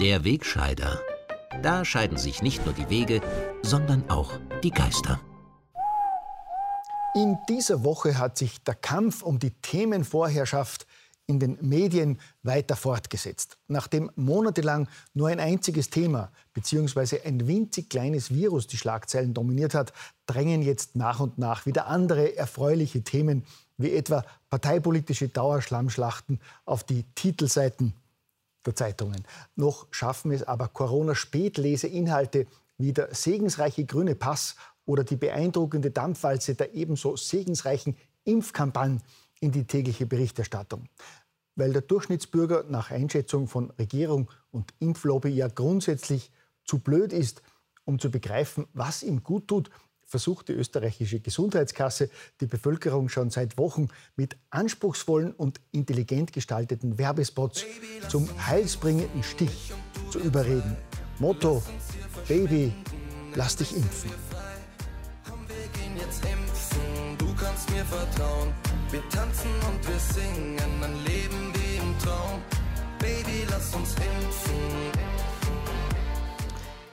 Der Wegscheider. Da scheiden sich nicht nur die Wege, sondern auch die Geister. In dieser Woche hat sich der Kampf um die Themenvorherrschaft in den Medien weiter fortgesetzt. Nachdem monatelang nur ein einziges Thema bzw. ein winzig kleines Virus die Schlagzeilen dominiert hat, drängen jetzt nach und nach wieder andere erfreuliche Themen wie etwa parteipolitische Dauerschlammschlachten auf die Titelseiten der Zeitungen. Noch schaffen es aber Corona-Spätleseinhalte wie der segensreiche grüne Pass oder die beeindruckende Dampfwalze der ebenso segensreichen Impfkampagne in die tägliche Berichterstattung. Weil der Durchschnittsbürger nach Einschätzung von Regierung und Impflobby ja grundsätzlich zu blöd ist, um zu begreifen, was ihm gut tut, versucht die österreichische Gesundheitskasse die Bevölkerung schon seit Wochen mit anspruchsvollen und intelligent gestalteten Werbespots zum heilsbringenden Stich zu überreden. Motto: Baby, lass dich impfen. Du kannst mir vertrauen. Wir tanzen und wir singen, ein Leben wie im Traum. Baby, lass uns impfen.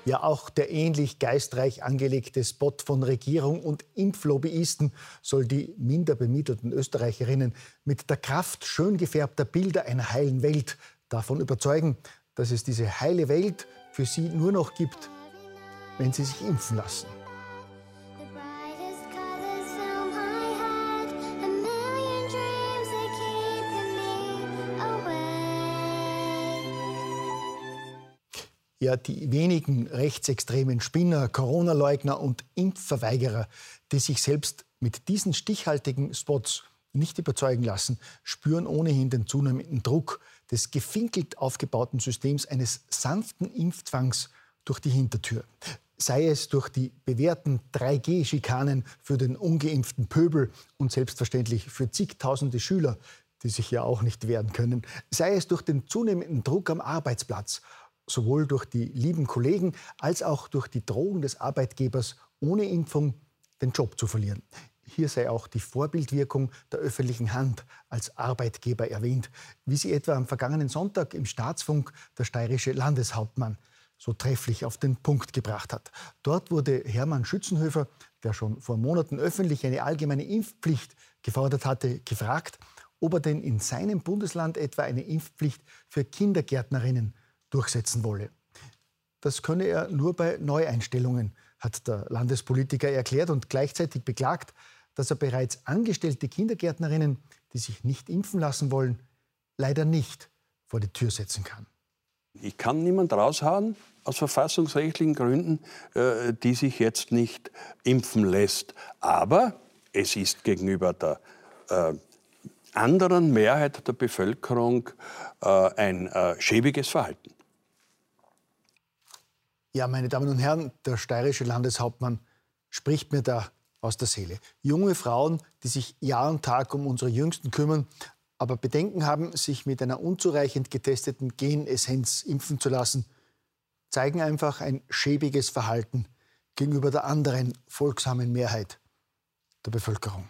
Ja, auch der ähnlich geistreich angelegte Spot von Regierung und Impflobbyisten soll die minder bemittelten Österreicherinnen mit der Kraft schön gefärbter Bilder einer heilen Welt davon überzeugen, dass es diese heile Welt für sie nur noch gibt, wenn sie sich impfen lassen. Ja die wenigen rechtsextremen Spinner, Corona-Leugner und Impfverweigerer, die sich selbst mit diesen stichhaltigen Spots nicht überzeugen lassen, spüren ohnehin den zunehmenden Druck des gefinkelt aufgebauten Systems eines sanften Impfzwangs durch die Hintertür. Sei es durch die bewährten 3G-Schikanen für den ungeimpften Pöbel und selbstverständlich für zigtausende Schüler, die sich ja auch nicht wehren können, sei es durch den zunehmenden Druck am Arbeitsplatz sowohl durch die lieben Kollegen als auch durch die Drohung des Arbeitgebers, ohne Impfung den Job zu verlieren. Hier sei auch die Vorbildwirkung der öffentlichen Hand als Arbeitgeber erwähnt, wie sie etwa am vergangenen Sonntag im Staatsfunk der steirische Landeshauptmann so trefflich auf den Punkt gebracht hat. Dort wurde Hermann Schützenhöfer, der schon vor Monaten öffentlich eine allgemeine Impfpflicht gefordert hatte, gefragt, ob er denn in seinem Bundesland etwa eine Impfpflicht für Kindergärtnerinnen durchsetzen wolle. Das könne er nur bei Neueinstellungen, hat der Landespolitiker erklärt und gleichzeitig beklagt, dass er bereits angestellte Kindergärtnerinnen, die sich nicht impfen lassen wollen, leider nicht vor die Tür setzen kann. Ich kann niemand raushauen aus verfassungsrechtlichen Gründen, äh, die sich jetzt nicht impfen lässt. Aber es ist gegenüber der äh, anderen Mehrheit der Bevölkerung äh, ein schäbiges Verhalten. Ja, meine Damen und Herren, der steirische Landeshauptmann spricht mir da aus der Seele. Junge Frauen, die sich Jahr und Tag um unsere Jüngsten kümmern, aber Bedenken haben, sich mit einer unzureichend getesteten Genessenz impfen zu lassen, zeigen einfach ein schäbiges Verhalten gegenüber der anderen folgsamen Mehrheit der Bevölkerung.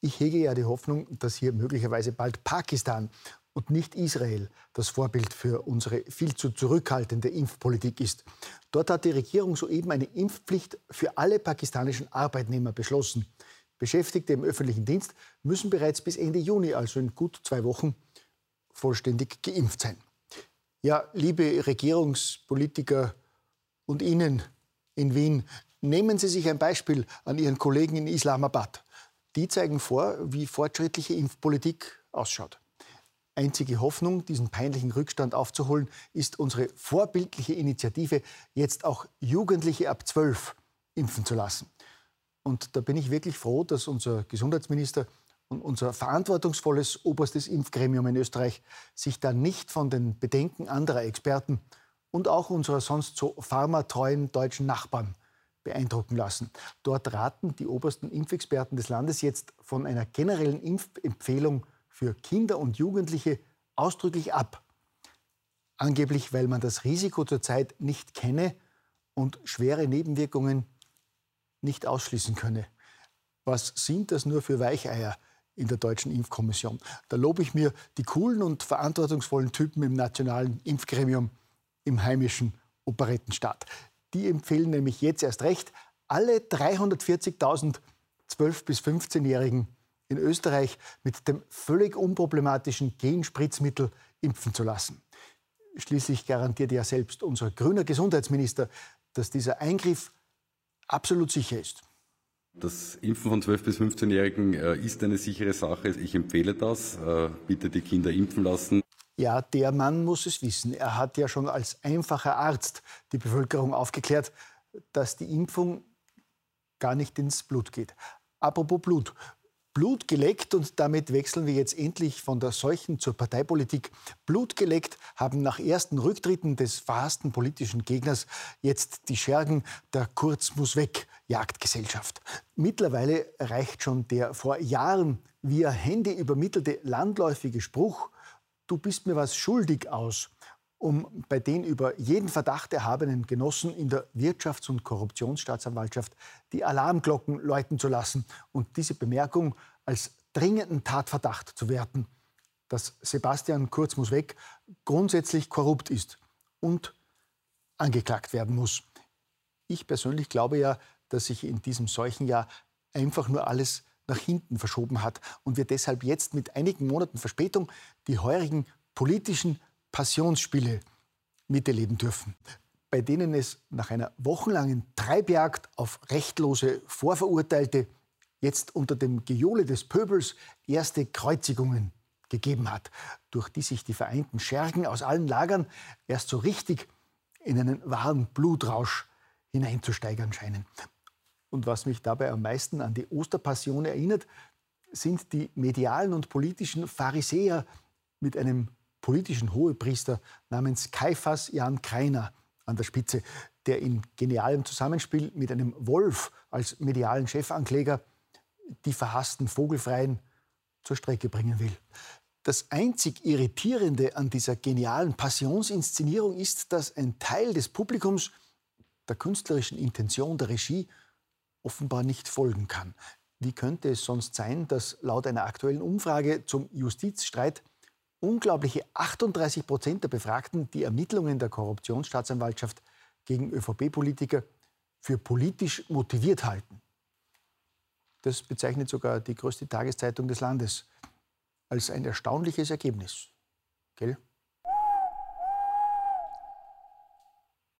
Ich hege ja die Hoffnung, dass hier möglicherweise bald Pakistan und nicht Israel das Vorbild für unsere viel zu zurückhaltende Impfpolitik ist. Dort hat die Regierung soeben eine Impfpflicht für alle pakistanischen Arbeitnehmer beschlossen. Beschäftigte im öffentlichen Dienst müssen bereits bis Ende Juni, also in gut zwei Wochen, vollständig geimpft sein. Ja, liebe Regierungspolitiker und Ihnen in Wien, nehmen Sie sich ein Beispiel an Ihren Kollegen in Islamabad. Die zeigen vor, wie fortschrittliche Impfpolitik ausschaut. Einzige Hoffnung, diesen peinlichen Rückstand aufzuholen, ist unsere vorbildliche Initiative, jetzt auch Jugendliche ab 12 impfen zu lassen. Und da bin ich wirklich froh, dass unser Gesundheitsminister und unser verantwortungsvolles oberstes Impfgremium in Österreich sich da nicht von den Bedenken anderer Experten und auch unserer sonst so pharmatreuen deutschen Nachbarn beeindrucken lassen. Dort raten die obersten Impfexperten des Landes jetzt von einer generellen Impfempfehlung für Kinder und Jugendliche ausdrücklich ab. Angeblich, weil man das Risiko zurzeit nicht kenne und schwere Nebenwirkungen nicht ausschließen könne. Was sind das nur für Weicheier in der deutschen Impfkommission? Da lobe ich mir die coolen und verantwortungsvollen Typen im nationalen Impfgremium im heimischen Operettenstaat. Die empfehlen nämlich jetzt erst recht, alle 340.000 12- bis 15-Jährigen in Österreich mit dem völlig unproblematischen Genspritzmittel impfen zu lassen. Schließlich garantiert ja selbst unser grüner Gesundheitsminister, dass dieser Eingriff absolut sicher ist. Das Impfen von 12- bis 15-Jährigen äh, ist eine sichere Sache. Ich empfehle das. Äh, bitte die Kinder impfen lassen. Ja, der Mann muss es wissen. Er hat ja schon als einfacher Arzt die Bevölkerung aufgeklärt, dass die Impfung gar nicht ins Blut geht. Apropos Blut. Blut geleckt und damit wechseln wir jetzt endlich von der Seuchen zur Parteipolitik. Blut geleckt haben nach ersten Rücktritten des verhassten politischen Gegners jetzt die Schergen der Kurz muss weg Jagdgesellschaft. Mittlerweile reicht schon der vor Jahren via Handy übermittelte landläufige Spruch Du bist mir was schuldig aus, um bei den über jeden Verdacht erhabenen Genossen in der Wirtschafts- und Korruptionsstaatsanwaltschaft die Alarmglocken läuten zu lassen und diese Bemerkung als dringenden Tatverdacht zu werten, dass Sebastian Kurz muss weg grundsätzlich korrupt ist und angeklagt werden muss. Ich persönlich glaube ja, dass sich in diesem Seuchenjahr einfach nur alles nach hinten verschoben hat und wir deshalb jetzt mit einigen Monaten Verspätung die heurigen politischen Passionsspiele miterleben dürfen, bei denen es nach einer wochenlangen Treibjagd auf rechtlose Vorverurteilte jetzt unter dem Gejohle des Pöbels erste Kreuzigungen gegeben hat, durch die sich die vereinten Schergen aus allen Lagern erst so richtig in einen wahren Blutrausch hineinzusteigern scheinen. Und was mich dabei am meisten an die Osterpassion erinnert, sind die medialen und politischen Pharisäer mit einem politischen Hohepriester namens Kaiphas Jan Kreiner an der Spitze, der in genialem Zusammenspiel mit einem Wolf als medialen Chefankläger die verhassten Vogelfreien zur Strecke bringen will. Das einzig Irritierende an dieser genialen Passionsinszenierung ist, dass ein Teil des Publikums der künstlerischen Intention der Regie offenbar nicht folgen kann. Wie könnte es sonst sein, dass laut einer aktuellen Umfrage zum Justizstreit unglaubliche 38 Prozent der Befragten die Ermittlungen der Korruptionsstaatsanwaltschaft gegen ÖVP-Politiker für politisch motiviert halten? Das bezeichnet sogar die größte Tageszeitung des Landes als ein erstaunliches Ergebnis. Gell?